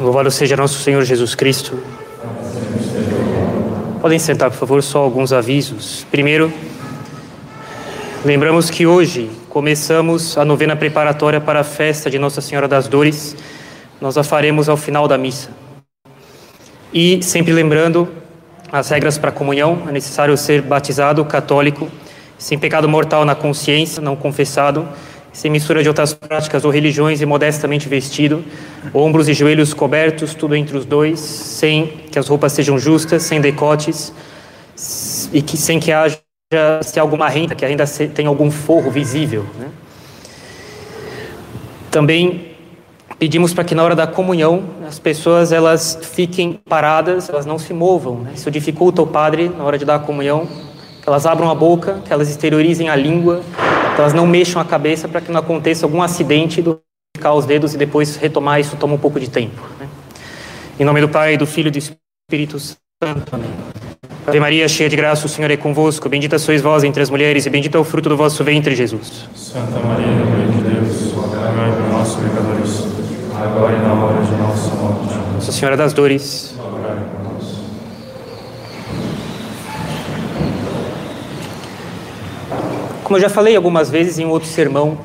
Louvado seja nosso Senhor Jesus Cristo. Podem sentar, por favor, só alguns avisos. Primeiro, lembramos que hoje começamos a novena preparatória para a festa de Nossa Senhora das Dores. Nós a faremos ao final da missa. E sempre lembrando as regras para a comunhão, é necessário ser batizado, católico, sem pecado mortal na consciência, não confessado, sem mistura de outras práticas ou religiões e modestamente vestido, ombros e joelhos cobertos, tudo entre os dois, sem que as roupas sejam justas, sem decotes e que sem que haja se alguma renda, que ainda tenha algum forro visível. Né? Também pedimos para que na hora da comunhão as pessoas elas fiquem paradas, elas não se movam. Né? Isso dificulta o padre na hora de dar a comunhão, que elas abram a boca, que elas exteriorizem a língua, elas não mexam a cabeça para que não aconteça algum acidente do ficar os dedos e depois retomar isso toma um pouco de tempo. Né? Em nome do Pai, do Filho e do Espírito Santo. Amém. Ave Maria, cheia de graça, o Senhor é convosco. Bendita sois vós entre as mulheres, e bendito é o fruto do vosso ventre, Jesus. Santa Maria, Mãe de Deus, rogai por nós, pecadores, agora e na hora de nossa morte. Nossa Senhora das Dores. Rogai por nós. Como eu já falei algumas vezes em outro sermão,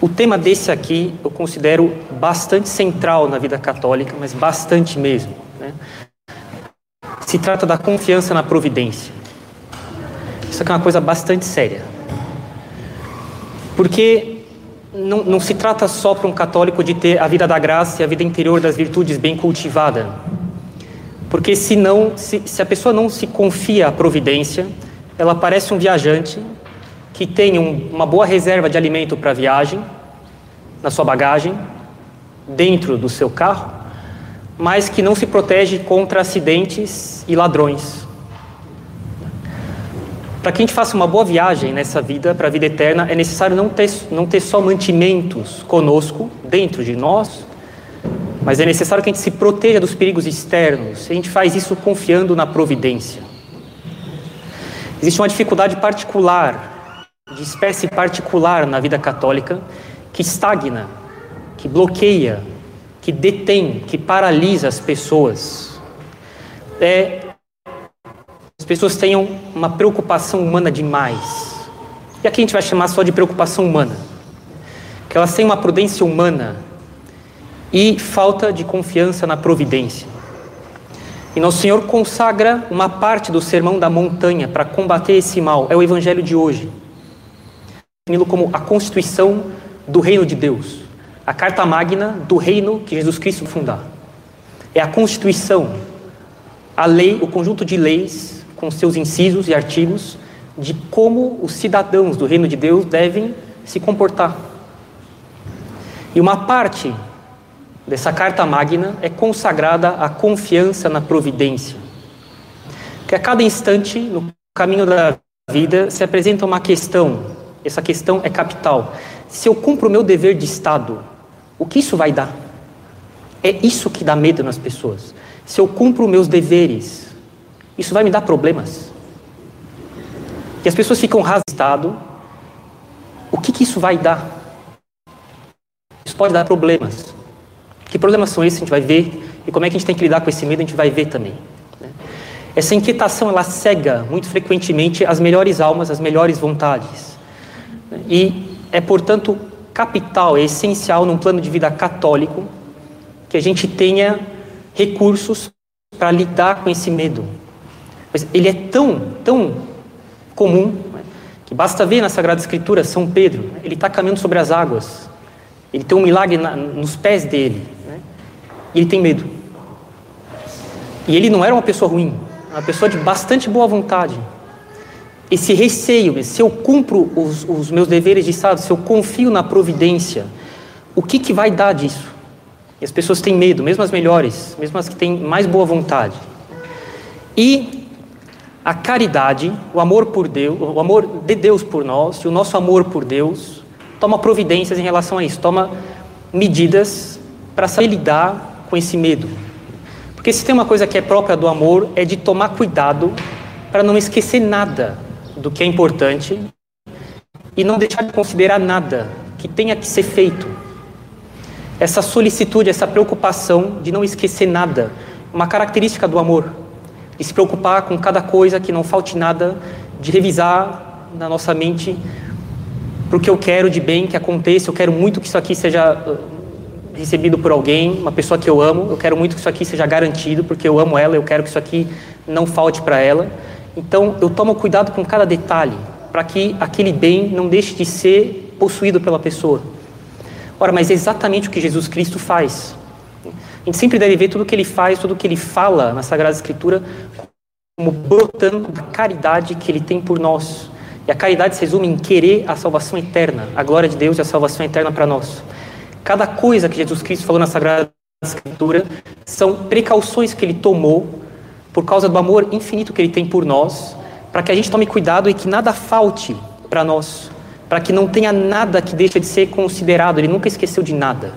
o tema desse aqui eu considero bastante central na vida católica, mas bastante mesmo. Né? Se trata da confiança na providência. Isso aqui é uma coisa bastante séria. Porque não, não se trata só para um católico de ter a vida da graça e a vida interior das virtudes bem cultivada. Porque se, não, se, se a pessoa não se confia à providência, ela parece um viajante que um, uma boa reserva de alimento para viagem, na sua bagagem, dentro do seu carro, mas que não se protege contra acidentes e ladrões. Para que a gente faça uma boa viagem nessa vida, para a vida eterna, é necessário não ter, não ter só mantimentos conosco, dentro de nós, mas é necessário que a gente se proteja dos perigos externos. A gente faz isso confiando na providência. Existe uma dificuldade particular, de espécie particular na vida católica, que estagna, que bloqueia, que detém, que paralisa as pessoas. É as pessoas tenham uma preocupação humana demais. E aqui a gente vai chamar só de preocupação humana. Que elas têm uma prudência humana e falta de confiança na providência. E Nosso Senhor consagra uma parte do sermão da montanha para combater esse mal. É o evangelho de hoje. Definido como a constituição do reino de Deus. A carta magna do reino que Jesus Cristo fundar. É a constituição, a lei, o conjunto de leis com seus incisos e artigos de como os cidadãos do reino de Deus devem se comportar. E uma parte dessa carta magna é consagrada à confiança na providência. Que a cada instante, no caminho da vida, se apresenta uma questão, essa questão é capital. Se eu cumpro o meu dever de Estado, o que isso vai dar? É isso que dá medo nas pessoas. Se eu cumpro meus deveres, isso vai me dar problemas. E as pessoas ficam rasgadas. O que, que isso vai dar? Isso pode dar problemas. Que problemas são esses? A gente vai ver. E como é que a gente tem que lidar com esse medo? A gente vai ver também. Né? Essa inquietação ela cega muito frequentemente as melhores almas, as melhores vontades. E é, portanto, capital, é essencial num plano de vida católico que a gente tenha recursos para lidar com esse medo, mas ele é tão, tão comum né, que basta ver na Sagrada Escritura São Pedro, né, ele está caminhando sobre as águas, ele tem um milagre na, nos pés dele, né, e ele tem medo. E ele não era uma pessoa ruim, uma pessoa de bastante boa vontade. Esse receio, se eu cumpro os, os meus deveres de Estado, se eu confio na providência, o que, que vai dar disso? E as pessoas têm medo, mesmo as melhores, mesmo as que têm mais boa vontade. E a caridade, o amor por Deus, o amor de Deus por nós e o nosso amor por Deus toma providências em relação a isso, toma medidas para saber lidar com esse medo. Porque se tem uma coisa que é própria do amor é de tomar cuidado para não esquecer nada do que é importante e não deixar de considerar nada que tenha que ser feito. essa solicitude, essa preocupação de não esquecer nada, uma característica do amor, de se preocupar com cada coisa, que não falte nada, de revisar na nossa mente para o que eu quero de bem que aconteça, eu quero muito que isso aqui seja uh, recebido por alguém, uma pessoa que eu amo, eu quero muito que isso aqui seja garantido, porque eu amo ela, eu quero que isso aqui não falte para ela. Então, eu tomo cuidado com cada detalhe, para que aquele bem não deixe de ser possuído pela pessoa. Ora, mas é exatamente o que Jesus Cristo faz. A gente sempre deve ver tudo o que ele faz, tudo o que ele fala na Sagrada Escritura como brotando da caridade que ele tem por nós. E a caridade se resume em querer a salvação eterna, a glória de Deus e a salvação eterna para nós. Cada coisa que Jesus Cristo falou na Sagrada Escritura são precauções que ele tomou por causa do amor infinito que ele tem por nós, para que a gente tome cuidado e que nada falte para nós para que não tenha nada que deixe de ser considerado, ele nunca esqueceu de nada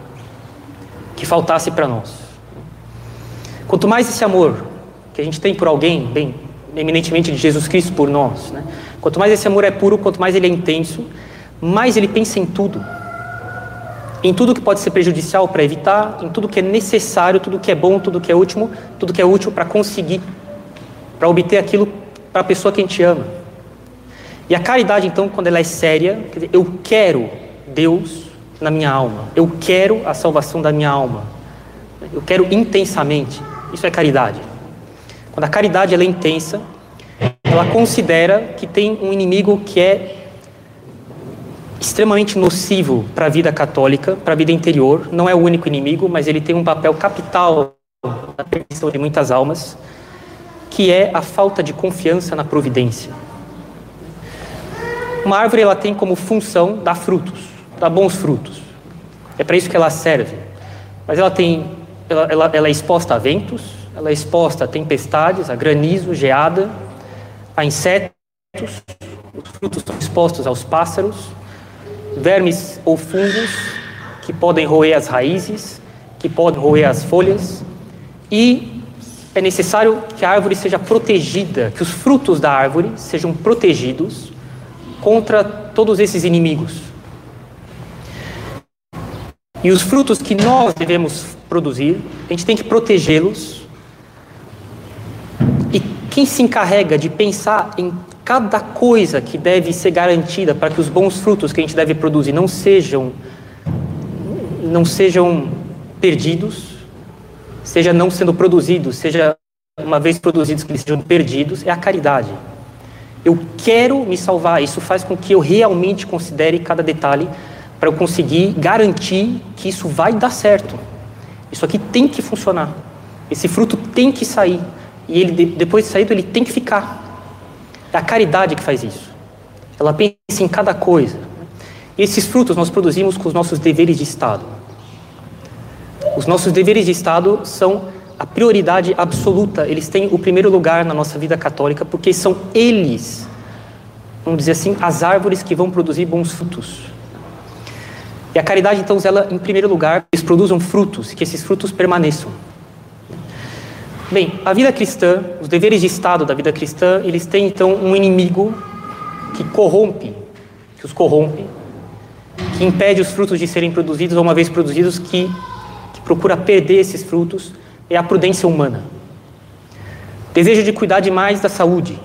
que faltasse para nós. Quanto mais esse amor que a gente tem por alguém, bem, eminentemente de Jesus Cristo por nós, né? quanto mais esse amor é puro, quanto mais ele é intenso, mais ele pensa em tudo. Em tudo que pode ser prejudicial para evitar, em tudo que é necessário, tudo que é bom, tudo que é útil, tudo que é útil para conseguir, para obter aquilo para a pessoa que a gente ama. E a caridade, então, quando ela é séria, quer dizer, eu quero Deus na minha alma, eu quero a salvação da minha alma, eu quero intensamente. Isso é caridade. Quando a caridade ela é intensa, ela considera que tem um inimigo que é extremamente nocivo para a vida católica, para a vida interior. Não é o único inimigo, mas ele tem um papel capital na perdição de muitas almas, que é a falta de confiança na providência. Uma árvore ela tem como função dar frutos, dar bons frutos. É para isso que ela serve. Mas ela tem, ela, ela, ela é exposta a ventos, ela é exposta a tempestades, a granizo, geada, a insetos. Os frutos são expostos aos pássaros, vermes ou fungos que podem roer as raízes, que podem roer as folhas. E é necessário que a árvore seja protegida, que os frutos da árvore sejam protegidos contra todos esses inimigos. E os frutos que nós devemos produzir, a gente tem que protegê-los. E quem se encarrega de pensar em cada coisa que deve ser garantida para que os bons frutos que a gente deve produzir não sejam não sejam perdidos, seja não sendo produzidos, seja uma vez produzidos que eles sejam perdidos, é a caridade. Eu quero me salvar. Isso faz com que eu realmente considere cada detalhe para eu conseguir garantir que isso vai dar certo. Isso aqui tem que funcionar. Esse fruto tem que sair. E ele depois de saído ele tem que ficar. É a caridade que faz isso. Ela pensa em cada coisa. E esses frutos nós produzimos com os nossos deveres de Estado. Os nossos deveres de Estado são a prioridade absoluta, eles têm o primeiro lugar na nossa vida católica, porque são eles, vamos dizer assim, as árvores que vão produzir bons frutos. E a caridade, então, ela, em primeiro lugar, eles produzam frutos, que esses frutos permaneçam. Bem, a vida cristã, os deveres de Estado da vida cristã, eles têm, então, um inimigo que corrompe, que os corrompe, que impede os frutos de serem produzidos, ou uma vez produzidos, que, que procura perder esses frutos, é a prudência humana. Desejo de cuidar demais da saúde,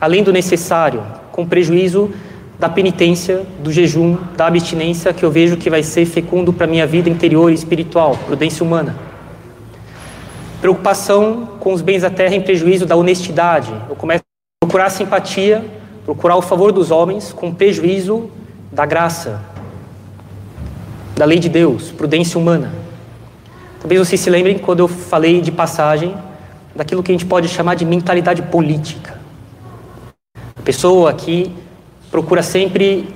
além do necessário, com prejuízo da penitência, do jejum, da abstinência, que eu vejo que vai ser fecundo para a minha vida interior e espiritual, prudência humana. Preocupação com os bens da terra em prejuízo da honestidade. Eu começo a procurar simpatia, procurar o favor dos homens, com prejuízo da graça, da lei de Deus, prudência humana. Talvez vocês se lembrem quando eu falei de passagem daquilo que a gente pode chamar de mentalidade política. A pessoa que procura sempre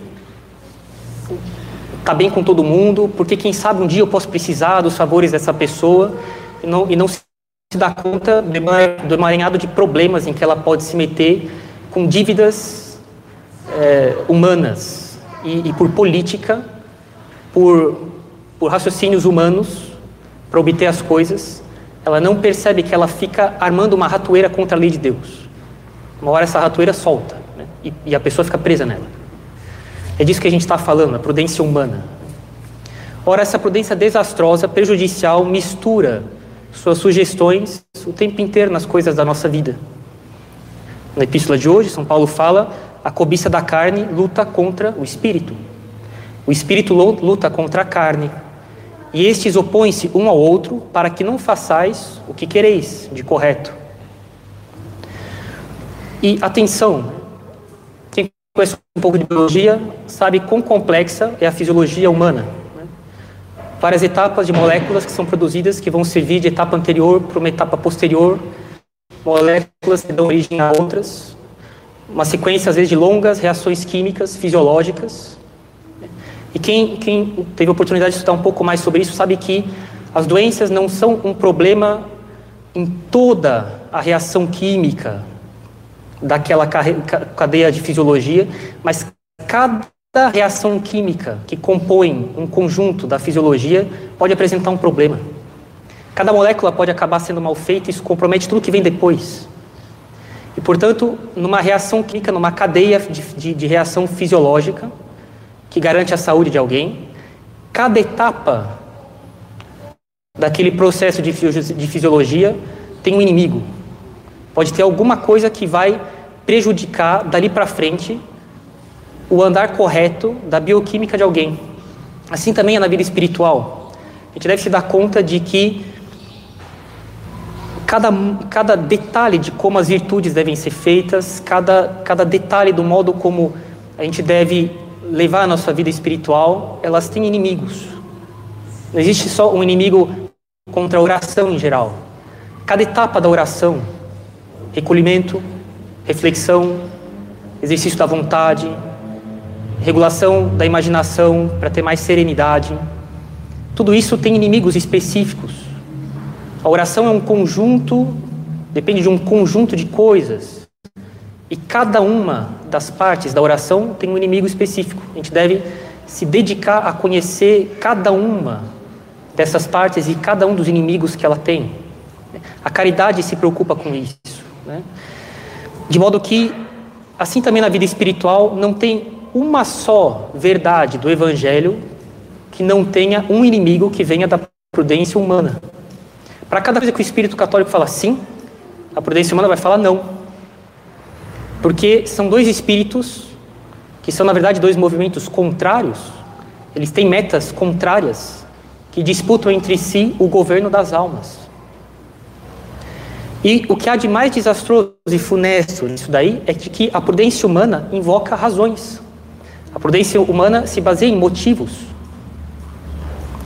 estar tá bem com todo mundo, porque quem sabe um dia eu posso precisar dos favores dessa pessoa e não, e não se dá conta do emaranhado de problemas em que ela pode se meter com dívidas é, humanas e, e por política, por, por raciocínios humanos para obter as coisas, ela não percebe que ela fica armando uma ratoeira contra a lei de Deus. Uma hora essa ratoeira solta né? e, e, a pessoa fica presa nela. É disso que a gente está falando, a prudência humana. Ora, essa prudência desastrosa, prejudicial, mistura suas sugestões o tempo inteiro nas coisas da nossa vida. Na epístola de hoje, São Paulo fala: a cobiça da carne luta contra o espírito. O espírito luta contra a carne. E estes opõem-se um ao outro para que não façais o que quereis de correto. E atenção, quem conhece um pouco de biologia sabe quão complexa é a fisiologia humana várias etapas de moléculas que são produzidas que vão servir de etapa anterior para uma etapa posterior, moléculas que dão origem a outras, uma sequência às vezes de longas reações químicas, fisiológicas. E quem, quem teve a oportunidade de estudar um pouco mais sobre isso sabe que as doenças não são um problema em toda a reação química daquela cadeia de fisiologia, mas cada Cada reação química que compõe um conjunto da fisiologia pode apresentar um problema. Cada molécula pode acabar sendo mal feita e isso compromete tudo que vem depois. E, portanto, numa reação química, numa cadeia de, de, de reação fisiológica que garante a saúde de alguém, cada etapa daquele processo de, de fisiologia tem um inimigo. Pode ter alguma coisa que vai prejudicar dali para frente o andar correto da bioquímica de alguém. Assim também é na vida espiritual. A gente deve se dar conta de que cada, cada detalhe de como as virtudes devem ser feitas, cada, cada detalhe do modo como a gente deve levar a nossa vida espiritual, elas têm inimigos. Não existe só um inimigo contra a oração em geral. Cada etapa da oração, recolhimento, reflexão, exercício da vontade, regulação da imaginação para ter mais serenidade. Tudo isso tem inimigos específicos. A oração é um conjunto, depende de um conjunto de coisas. E cada uma das partes da oração tem um inimigo específico. A gente deve se dedicar a conhecer cada uma dessas partes e cada um dos inimigos que ela tem. A caridade se preocupa com isso. Né? De modo que, assim também na vida espiritual, não tem uma só verdade do Evangelho que não tenha um inimigo que venha da prudência humana. Para cada coisa que o Espírito Católico fala sim, a prudência humana vai falar não. Porque são dois espíritos que são, na verdade, dois movimentos contrários, eles têm metas contrárias que disputam entre si o governo das almas. E o que há de mais desastroso e funesto nisso daí é que a prudência humana invoca razões. A prudência humana se baseia em motivos,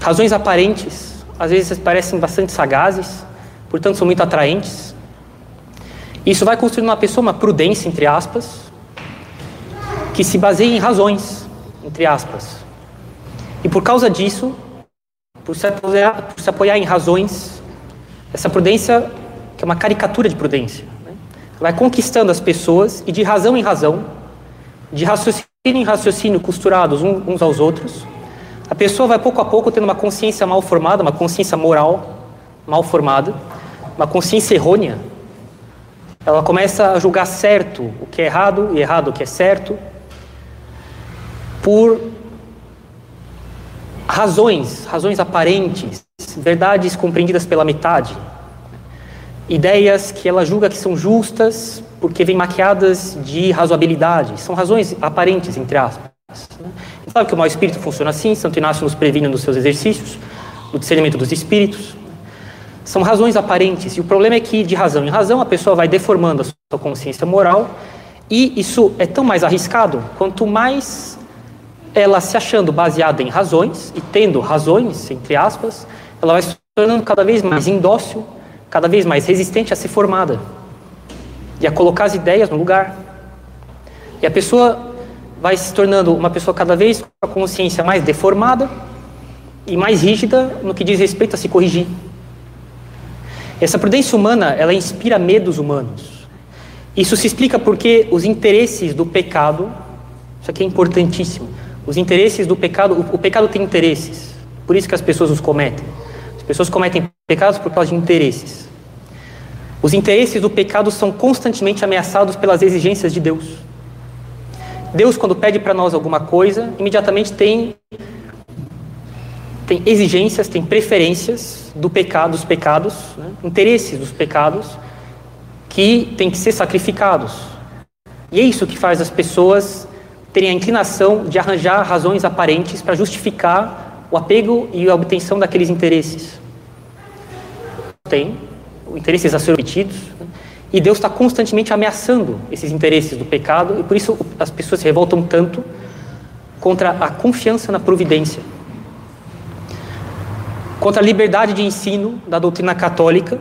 razões aparentes, às vezes parecem bastante sagazes, portanto são muito atraentes. Isso vai construindo uma pessoa uma prudência, entre aspas, que se baseia em razões, entre aspas. E por causa disso, por se apoiar, por se apoiar em razões, essa prudência, que é uma caricatura de prudência, né? vai conquistando as pessoas e de razão em razão, de raciocínio em raciocínio costurados uns aos outros, a pessoa vai pouco a pouco tendo uma consciência mal formada, uma consciência moral mal formada, uma consciência errônea. Ela começa a julgar certo o que é errado e errado o que é certo, por razões, razões aparentes, verdades compreendidas pela metade, ideias que ela julga que são justas porque vêm maquiadas de razoabilidade. São razões aparentes, entre aspas. Né? sabe que o mau espírito funciona assim, Santo Inácio nos previne nos seus exercícios, no discernimento dos espíritos. São razões aparentes, e o problema é que, de razão em razão, a pessoa vai deformando a sua consciência moral, e isso é tão mais arriscado quanto mais ela se achando baseada em razões, e tendo razões, entre aspas, ela vai se tornando cada vez mais indócil, cada vez mais resistente a ser formada e a colocar as ideias no lugar. E a pessoa vai se tornando uma pessoa cada vez com a consciência mais deformada e mais rígida no que diz respeito a se corrigir. Essa prudência humana, ela inspira medos humanos. Isso se explica porque os interesses do pecado, isso aqui é importantíssimo. Os interesses do pecado, o, o pecado tem interesses. Por isso que as pessoas os cometem. As pessoas cometem pecados por causa de interesses. Os interesses do pecado são constantemente ameaçados pelas exigências de Deus. Deus, quando pede para nós alguma coisa, imediatamente tem tem exigências, tem preferências do pecado, dos pecados, né? interesses dos pecados que têm que ser sacrificados. E é isso que faz as pessoas terem a inclinação de arranjar razões aparentes para justificar o apego e a obtenção daqueles interesses. Tem interesses a ser obtidos, e Deus está constantemente ameaçando esses interesses do pecado, e por isso as pessoas se revoltam tanto contra a confiança na providência contra a liberdade de ensino da doutrina católica,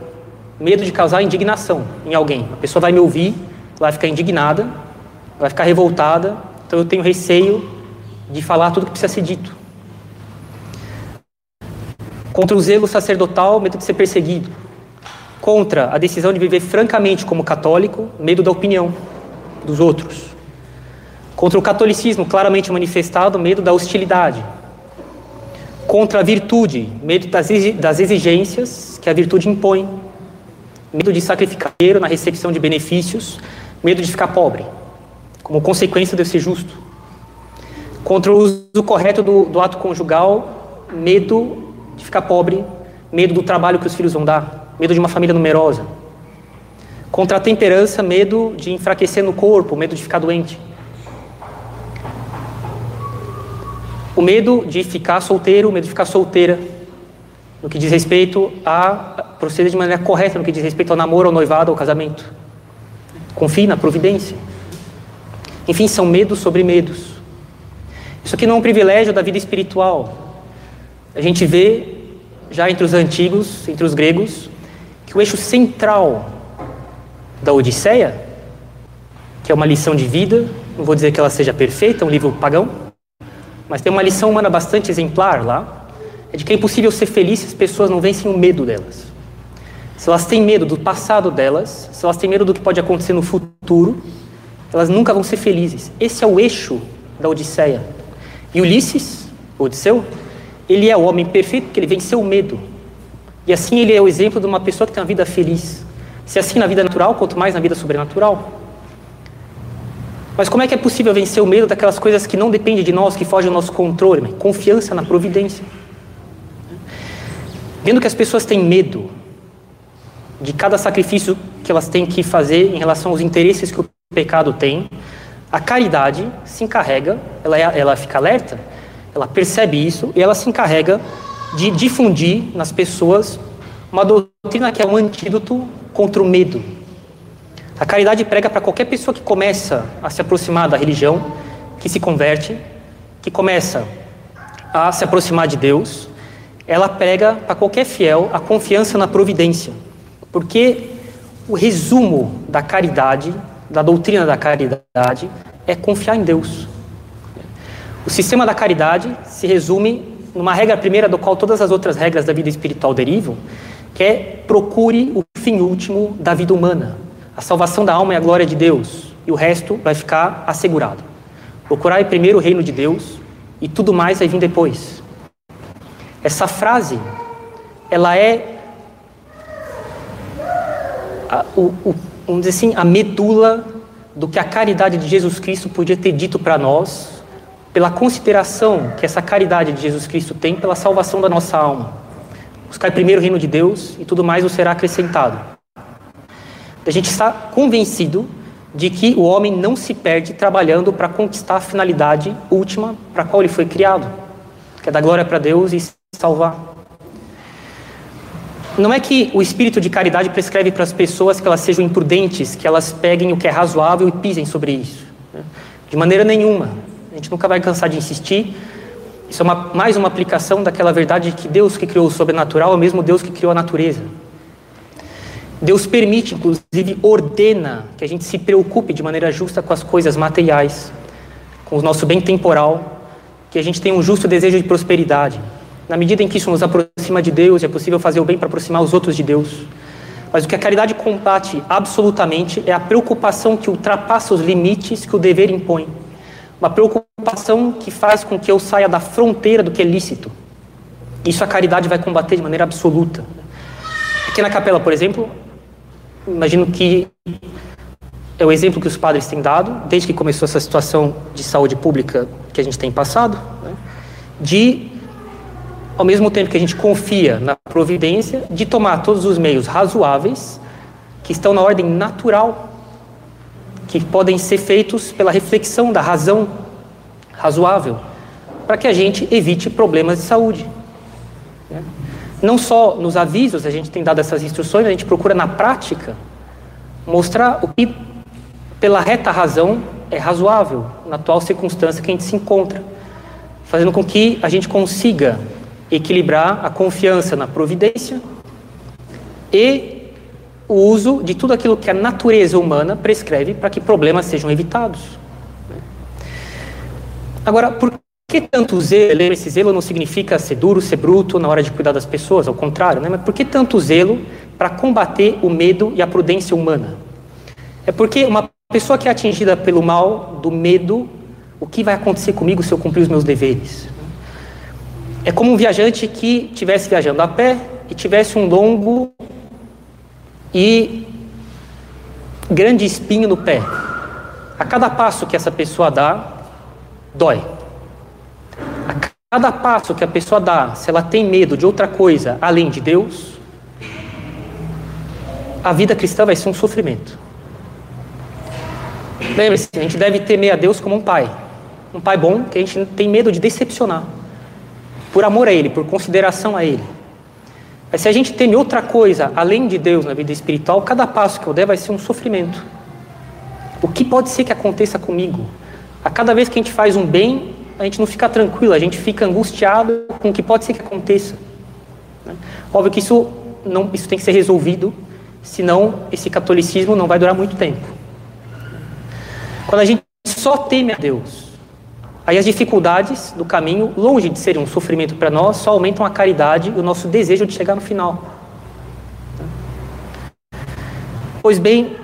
medo de causar indignação em alguém. A pessoa vai me ouvir, vai ficar indignada, vai ficar revoltada, então eu tenho receio de falar tudo que precisa ser dito. Contra o zelo sacerdotal, medo de ser perseguido. Contra a decisão de viver francamente como católico, medo da opinião dos outros. Contra o catolicismo claramente manifestado, medo da hostilidade. Contra a virtude, medo das exigências que a virtude impõe, medo de sacrificar na recepção de benefícios, medo de ficar pobre, como consequência de ser justo. Contra o uso correto do, do ato conjugal, medo de ficar pobre, medo do trabalho que os filhos vão dar, medo de uma família numerosa. Contra a temperança, medo de enfraquecer no corpo, medo de ficar doente. O medo de ficar solteiro, medo de ficar solteira, no que diz respeito a proceder de maneira correta, no que diz respeito ao namoro, ao noivado, ao casamento. Confie na providência. Enfim, são medos sobre medos. Isso aqui não é um privilégio da vida espiritual. A gente vê, já entre os antigos, entre os gregos, que o eixo central da Odisseia, que é uma lição de vida, não vou dizer que ela seja perfeita, é um livro pagão, mas tem uma lição humana bastante exemplar lá, é de que é impossível ser feliz se as pessoas não vencem o medo delas. Se elas têm medo do passado delas, se elas têm medo do que pode acontecer no futuro, elas nunca vão ser felizes. Esse é o eixo da Odisseia. E Ulisses, Odisseu, ele é o homem perfeito porque ele venceu o medo. E assim ele é o exemplo de uma pessoa que tem uma vida feliz. Se é assim na vida natural, quanto mais na vida sobrenatural. Mas como é que é possível vencer o medo daquelas coisas que não dependem de nós, que fogem do nosso controle? Confiança na providência. Vendo que as pessoas têm medo de cada sacrifício que elas têm que fazer em relação aos interesses que o pecado tem, a caridade se encarrega, ela, é, ela fica alerta, ela percebe isso e ela se encarrega de difundir nas pessoas uma doutrina que é um antídoto contra o medo, a caridade prega para qualquer pessoa que começa a se aproximar da religião, que se converte, que começa a se aproximar de Deus, ela prega para qualquer fiel a confiança na providência. Porque o resumo da caridade, da doutrina da caridade, é confiar em Deus. O sistema da caridade se resume numa regra primeira do qual todas as outras regras da vida espiritual derivam, que é procure o fim último da vida humana, a salvação da alma é a glória de Deus e o resto vai ficar assegurado. Procurai primeiro o reino de Deus e tudo mais vai vir depois. Essa frase, ela é a, o, o, vamos dizer assim, a medula do que a caridade de Jesus Cristo podia ter dito para nós, pela consideração que essa caridade de Jesus Cristo tem pela salvação da nossa alma. Buscar primeiro o reino de Deus e tudo mais o será acrescentado. A gente está convencido de que o homem não se perde trabalhando para conquistar a finalidade última para a qual ele foi criado, que é dar glória para Deus e salvar. Não é que o espírito de caridade prescreve para as pessoas que elas sejam imprudentes, que elas peguem o que é razoável e pisem sobre isso. Né? De maneira nenhuma. A gente nunca vai cansar de insistir. Isso é uma, mais uma aplicação daquela verdade de que Deus que criou o sobrenatural é o mesmo Deus que criou a natureza. Deus permite, inclusive, ordena que a gente se preocupe de maneira justa com as coisas materiais, com o nosso bem temporal, que a gente tenha um justo desejo de prosperidade. Na medida em que isso nos aproxima de Deus, é possível fazer o bem para aproximar os outros de Deus. Mas o que a caridade combate absolutamente é a preocupação que ultrapassa os limites que o dever impõe. Uma preocupação que faz com que eu saia da fronteira do que é lícito. Isso a caridade vai combater de maneira absoluta. Aqui na capela, por exemplo, imagino que é o exemplo que os padres têm dado, desde que começou essa situação de saúde pública que a gente tem passado, né, de ao mesmo tempo que a gente confia na providência, de tomar todos os meios razoáveis que estão na ordem natural, que podem ser feitos pela reflexão da razão razoável, para que a gente evite problemas de saúde. Né? Não só nos avisos a gente tem dado essas instruções, a gente procura na prática mostrar o que, pela reta razão, é razoável na atual circunstância que a gente se encontra, fazendo com que a gente consiga equilibrar a confiança na providência e o uso de tudo aquilo que a natureza humana prescreve para que problemas sejam evitados. Agora, por que tanto zelo? Esse zelo não significa ser duro, ser bruto na hora de cuidar das pessoas, ao contrário, né? mas por que tanto zelo para combater o medo e a prudência humana? É porque uma pessoa que é atingida pelo mal, do medo, o que vai acontecer comigo se eu cumprir os meus deveres? É como um viajante que estivesse viajando a pé e tivesse um longo e grande espinho no pé. A cada passo que essa pessoa dá, dói. A cada passo que a pessoa dá, se ela tem medo de outra coisa além de Deus, a vida cristã vai ser um sofrimento. Lembre-se, a gente deve temer a Deus como um pai. Um pai bom que a gente tem medo de decepcionar por amor a Ele, por consideração a Ele. Mas se a gente teme outra coisa além de Deus na vida espiritual, cada passo que eu der vai ser um sofrimento. O que pode ser que aconteça comigo? A cada vez que a gente faz um bem, a gente não fica tranquilo, a gente fica angustiado com o que pode ser que aconteça. Né? Óbvio que isso, não, isso tem que ser resolvido, senão esse catolicismo não vai durar muito tempo. Quando a gente só teme a Deus, Aí as dificuldades do caminho, longe de serem um sofrimento para nós, só aumentam a caridade e o nosso desejo de chegar no final. Pois bem,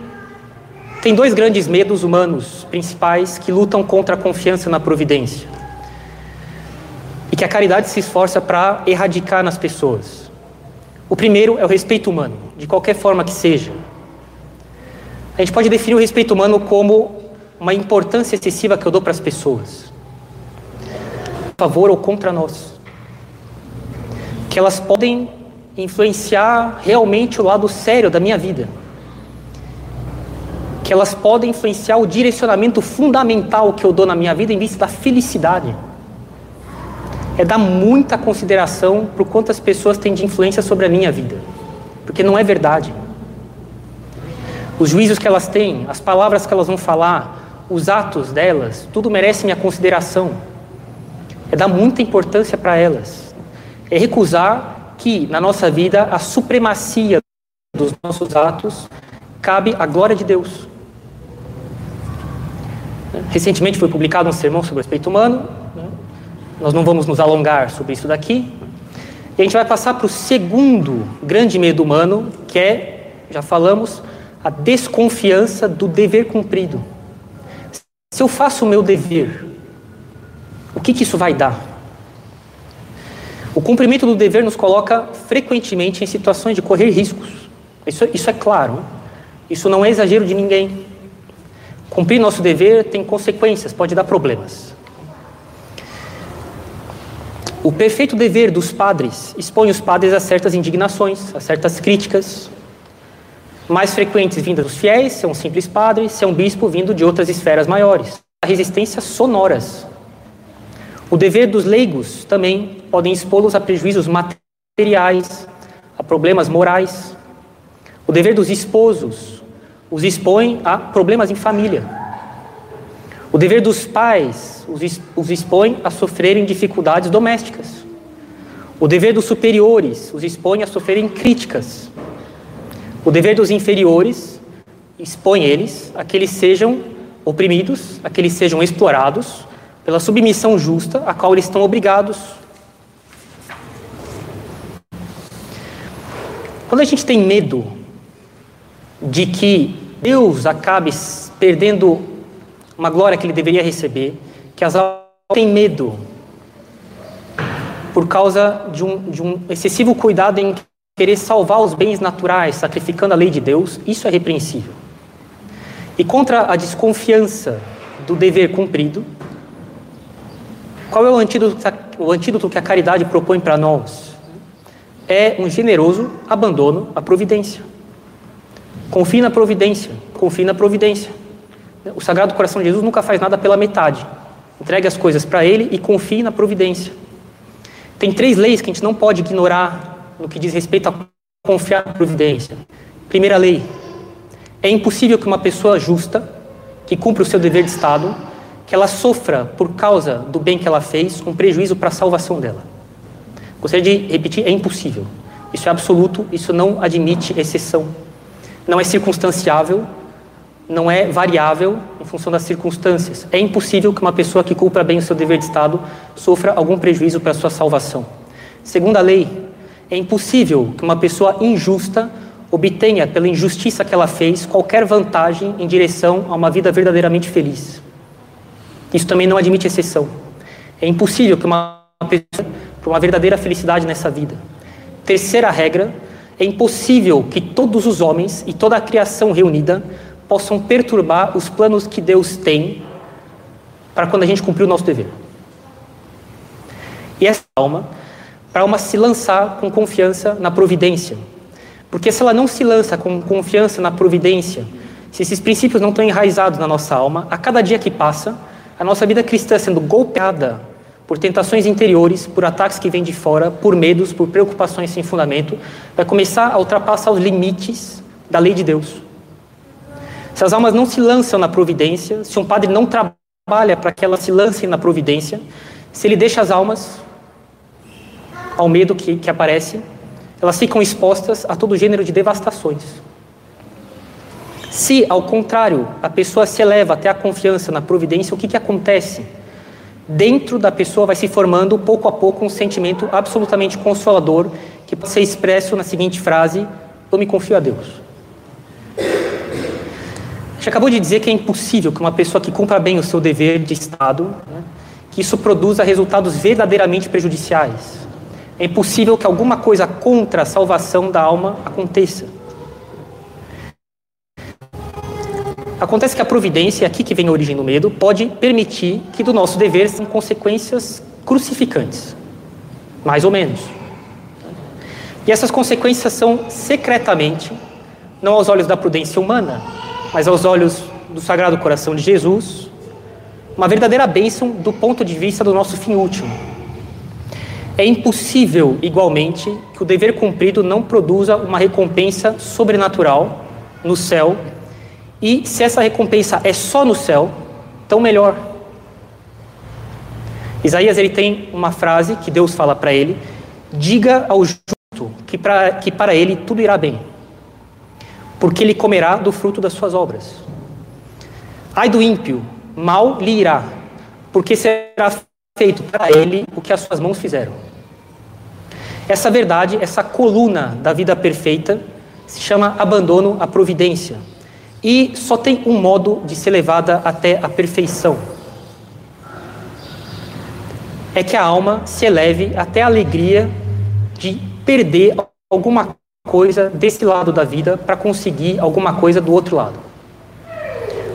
tem dois grandes medos humanos principais que lutam contra a confiança na providência e que a caridade se esforça para erradicar nas pessoas. O primeiro é o respeito humano, de qualquer forma que seja. A gente pode definir o respeito humano como uma importância excessiva que eu dou para as pessoas favor ou contra nós. Que elas podem influenciar realmente o lado sério da minha vida. Que elas podem influenciar o direcionamento fundamental que eu dou na minha vida em vista da felicidade. É dar muita consideração para quantas pessoas têm de influência sobre a minha vida. Porque não é verdade. Os juízos que elas têm, as palavras que elas vão falar, os atos delas, tudo merece minha consideração é dar muita importância para elas, é recusar que na nossa vida a supremacia dos nossos atos cabe à glória de Deus. Recentemente foi publicado um sermão sobre o respeito humano, né? nós não vamos nos alongar sobre isso daqui, e a gente vai passar para o segundo grande medo humano, que é, já falamos, a desconfiança do dever cumprido. Se eu faço o meu dever, o que, que isso vai dar? O cumprimento do dever nos coloca frequentemente em situações de correr riscos. Isso, isso é claro. Isso não é exagero de ninguém. Cumprir nosso dever tem consequências, pode dar problemas. O perfeito dever dos padres expõe os padres a certas indignações, a certas críticas, mais frequentes vindas dos fiéis, se é um simples padre, se é um bispo vindo de outras esferas maiores. Resistências sonoras o dever dos leigos também podem expô-los a prejuízos materiais, a problemas morais. O dever dos esposos os expõe a problemas em família. O dever dos pais os expõe a sofrerem dificuldades domésticas. O dever dos superiores os expõe a sofrerem críticas. O dever dos inferiores expõe eles a que eles sejam oprimidos, a que eles sejam explorados pela submissão justa a qual eles estão obrigados. Quando a gente tem medo de que Deus acabe perdendo uma glória que ele deveria receber, que as almas têm medo por causa de um, de um excessivo cuidado em querer salvar os bens naturais, sacrificando a lei de Deus, isso é repreensível. E contra a desconfiança do dever cumprido, Qual é o antídoto, o antídoto que a caridade propõe para nós? É um generoso abandono à providência. Confie na providência, confie na providência. O Sagrado Coração de Jesus nunca faz nada pela metade. Entregue as coisas para Ele e confie na providência. Tem três leis que a gente não pode ignorar no que diz respeito a confiar na providência. Primeira lei: é impossível que uma pessoa justa, que cumpre o seu dever de Estado, que ela sofra por causa do bem que ela fez um prejuízo para a salvação dela. Gostaria de repetir: é impossível. Isso é absoluto, isso não admite exceção. Não é circunstanciável, não é variável em função das circunstâncias. É impossível que uma pessoa que cumpra bem o seu dever de Estado sofra algum prejuízo para a sua salvação. Segunda lei, é impossível que uma pessoa injusta obtenha, pela injustiça que ela fez, qualquer vantagem em direção a uma vida verdadeiramente feliz. Isso também não admite exceção. É impossível que uma pessoa para uma verdadeira felicidade nessa vida. Terceira regra, é impossível que todos os homens e toda a criação reunida possam perturbar os planos que Deus tem para quando a gente cumprir o nosso dever. E essa alma, para a alma se lançar com confiança na providência. Porque se ela não se lança com confiança na providência, se esses princípios não estão enraizados na nossa alma, a cada dia que passa, a nossa vida cristã sendo golpeada por tentações interiores, por ataques que vêm de fora, por medos, por preocupações sem fundamento, vai começar a ultrapassar os limites da lei de Deus. Se as almas não se lançam na providência, se um padre não trabalha para que elas se lancem na providência, se ele deixa as almas ao medo que, que aparece, elas ficam expostas a todo gênero de devastações. Se, ao contrário, a pessoa se eleva até a confiança na providência, o que, que acontece? Dentro da pessoa vai se formando, pouco a pouco, um sentimento absolutamente consolador, que pode ser expresso na seguinte frase: Eu me confio a Deus gente acabou de dizer que é impossível que uma pessoa que cumpra bem o seu dever de Estado, né, que isso produza resultados verdadeiramente prejudiciais. É impossível que alguma coisa contra a salvação da alma aconteça. Acontece que a providência, é aqui que vem a origem do medo, pode permitir que do nosso dever sejam consequências crucificantes. Mais ou menos. E essas consequências são secretamente, não aos olhos da prudência humana, mas aos olhos do Sagrado Coração de Jesus, uma verdadeira bênção do ponto de vista do nosso fim último. É impossível, igualmente, que o dever cumprido não produza uma recompensa sobrenatural no céu, e se essa recompensa é só no céu, tão melhor. Isaías ele tem uma frase que Deus fala para ele: diga ao justo que, pra, que para ele tudo irá bem porque ele comerá do fruto das suas obras. Ai do ímpio, mal lhe irá, porque será feito para ele o que as suas mãos fizeram. Essa verdade, essa coluna da vida perfeita, se chama abandono à providência. E só tem um modo de ser levada até a perfeição. É que a alma se eleve até a alegria de perder alguma coisa desse lado da vida para conseguir alguma coisa do outro lado.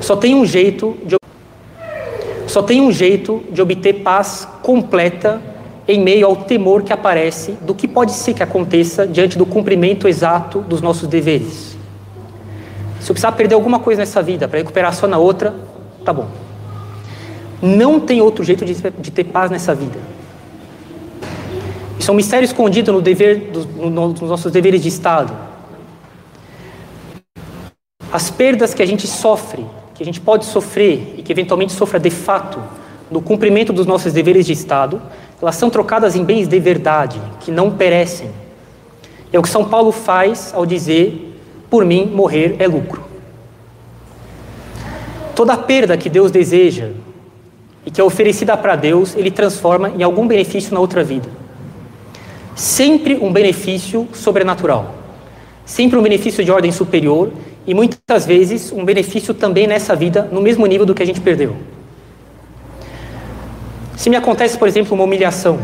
Só tem um jeito de só tem um jeito de obter paz completa em meio ao temor que aparece do que pode ser que aconteça diante do cumprimento exato dos nossos deveres. Se eu precisar perder alguma coisa nessa vida para recuperar só na outra, tá bom. Não tem outro jeito de, de ter paz nessa vida. Isso é um mistério escondido no dever, no, nos nossos deveres de Estado. As perdas que a gente sofre, que a gente pode sofrer e que eventualmente sofra de fato no cumprimento dos nossos deveres de Estado, elas são trocadas em bens de verdade, que não perecem. É o que São Paulo faz ao dizer: por mim, morrer é lucro. Toda perda que Deus deseja e que é oferecida para Deus, Ele transforma em algum benefício na outra vida sempre um benefício sobrenatural, sempre um benefício de ordem superior e muitas vezes um benefício também nessa vida no mesmo nível do que a gente perdeu. Se me acontece, por exemplo, uma humilhação,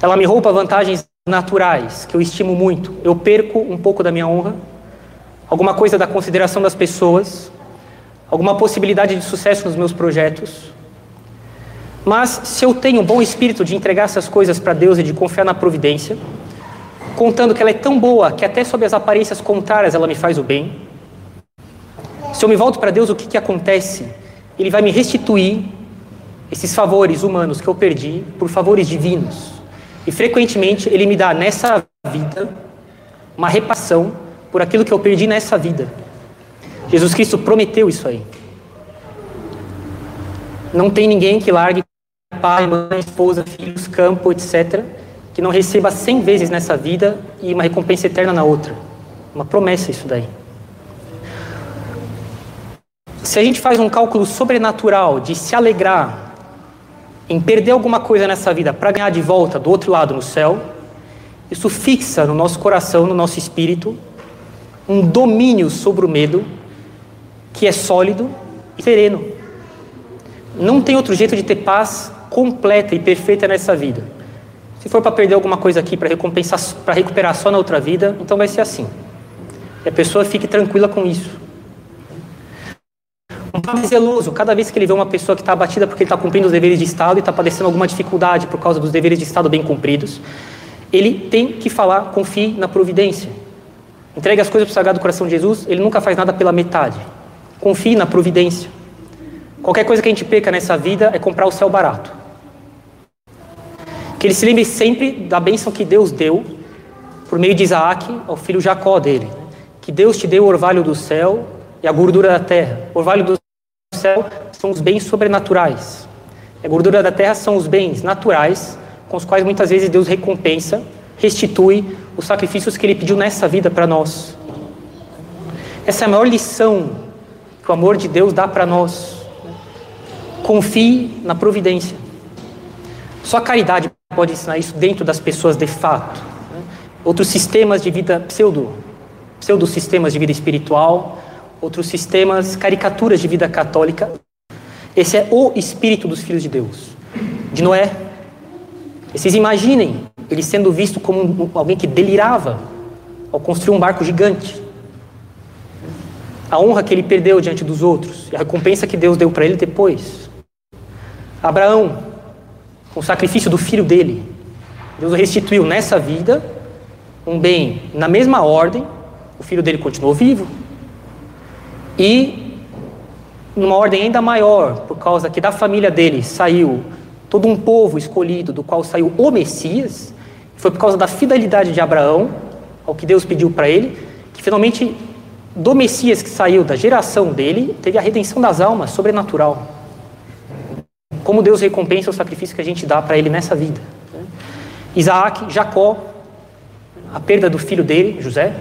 ela me rouba vantagens naturais que eu estimo muito, eu perco um pouco da minha honra, alguma coisa da consideração das pessoas, alguma possibilidade de sucesso nos meus projetos. Mas se eu tenho um bom espírito de entregar essas coisas para Deus e de confiar na providência, contando que ela é tão boa que até sob as aparências contrárias ela me faz o bem, se eu me volto para Deus, o que, que acontece? Ele vai me restituir esses favores humanos que eu perdi por favores divinos. E frequentemente ele me dá nessa vida uma repassão por aquilo que eu perdi nessa vida. Jesus Cristo prometeu isso aí. Não tem ninguém que largue pai, mãe, esposa, filhos, campo, etc., que não receba cem vezes nessa vida e uma recompensa eterna na outra. Uma promessa isso daí. Se a gente faz um cálculo sobrenatural de se alegrar em perder alguma coisa nessa vida para ganhar de volta do outro lado no céu, isso fixa no nosso coração, no nosso espírito, um domínio sobre o medo que é sólido e sereno. Não tem outro jeito de ter paz completa e perfeita nessa vida. Se for para perder alguma coisa aqui para recompensar, para recuperar só na outra vida, então vai ser assim. E a pessoa fique tranquila com isso. Um pai zeloso, cada vez que ele vê uma pessoa que está abatida porque ele está cumprindo os deveres de Estado e está padecendo alguma dificuldade por causa dos deveres de Estado bem cumpridos, ele tem que falar, confie na providência. Entregue as coisas para o Sagrado Coração de Jesus, ele nunca faz nada pela metade. Confie na providência. Qualquer coisa que a gente peca nessa vida é comprar o céu barato. Que ele se lembre sempre da bênção que Deus deu por meio de Isaac ao filho Jacó dele. Que Deus te deu o orvalho do céu e a gordura da terra. O orvalho do céu são os bens sobrenaturais. A gordura da terra são os bens naturais com os quais muitas vezes Deus recompensa, restitui os sacrifícios que ele pediu nessa vida para nós. Essa é a maior lição que o amor de Deus dá para nós. Confie na providência. Só a caridade pode ensinar isso dentro das pessoas de fato. Outros sistemas de vida pseudo, pseudo sistemas de vida espiritual, outros sistemas caricaturas de vida católica. Esse é o espírito dos filhos de Deus, de Noé. Vocês imaginem ele sendo visto como alguém que delirava ao construir um barco gigante. A honra que ele perdeu diante dos outros e a recompensa que Deus deu para ele depois. Abraão, com o sacrifício do filho dele. Deus restituiu nessa vida um bem na mesma ordem, o filho dele continuou vivo, e numa ordem ainda maior, por causa que da família dele saiu todo um povo escolhido, do qual saiu o Messias, foi por causa da fidelidade de Abraão ao que Deus pediu para ele, que finalmente do Messias que saiu da geração dele, teve a redenção das almas sobrenatural como Deus recompensa o sacrifício que a gente dá para ele nessa vida. Isaac, Jacó, a perda do filho dele, José,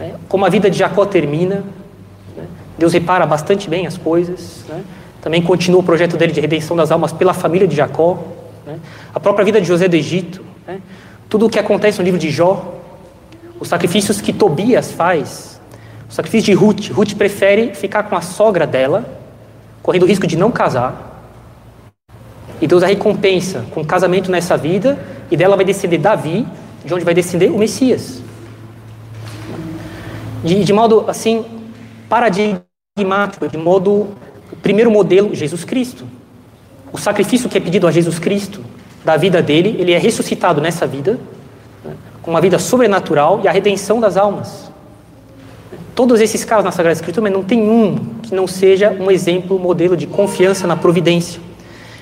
né? como a vida de Jacó termina? Deus repara bastante bem as coisas, né? também continua o projeto dele de redenção das almas pela família de Jacó, né? a própria vida de José do Egito, né? tudo o que acontece no livro de Jó, os sacrifícios que Tobias faz, o sacrifício de Ruth, Ruth prefere ficar com a sogra dela, correndo o risco de não casar, e Deus a recompensa com casamento nessa vida, e dela vai descender Davi, de onde vai descender o Messias. De, de modo assim, paradigmático, de modo, o primeiro modelo, Jesus Cristo. O sacrifício que é pedido a Jesus Cristo da vida dele, ele é ressuscitado nessa vida, né, com uma vida sobrenatural e a redenção das almas. Todos esses casos na Sagrada Escritura, mas não tem um que não seja um exemplo, modelo de confiança na providência.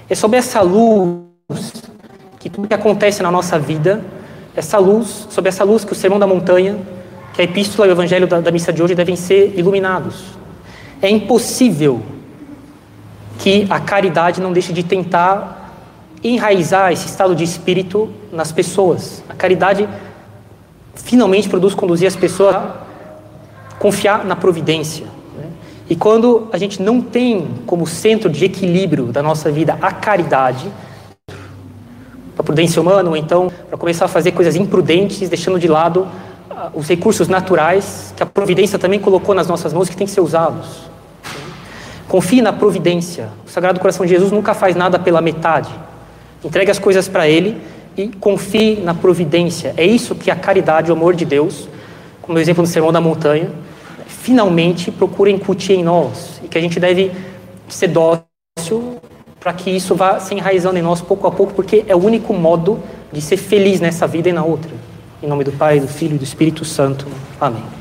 É sobre essa luz que tudo que acontece na nossa vida, essa luz, sobre essa luz que o Sermão da Montanha, que a Epístola e o Evangelho da, da missa de hoje devem ser iluminados. É impossível que a caridade não deixe de tentar enraizar esse estado de espírito nas pessoas. A caridade finalmente produz conduzir as pessoas a confiar na providência, e quando a gente não tem como centro de equilíbrio da nossa vida a caridade, a prudência humana, ou então para começar a fazer coisas imprudentes, deixando de lado uh, os recursos naturais que a providência também colocou nas nossas mãos que tem que ser usados. Confie na providência. O Sagrado Coração de Jesus nunca faz nada pela metade. Entregue as coisas para Ele e confie na providência. É isso que a caridade, o amor de Deus, como o exemplo do Sermão da Montanha, finalmente procura incutir em nós e que a gente deve ser dócil para que isso vá se enraizando em nós pouco a pouco, porque é o único modo de ser feliz nessa vida e na outra. Em nome do Pai, do Filho e do Espírito Santo. Amém.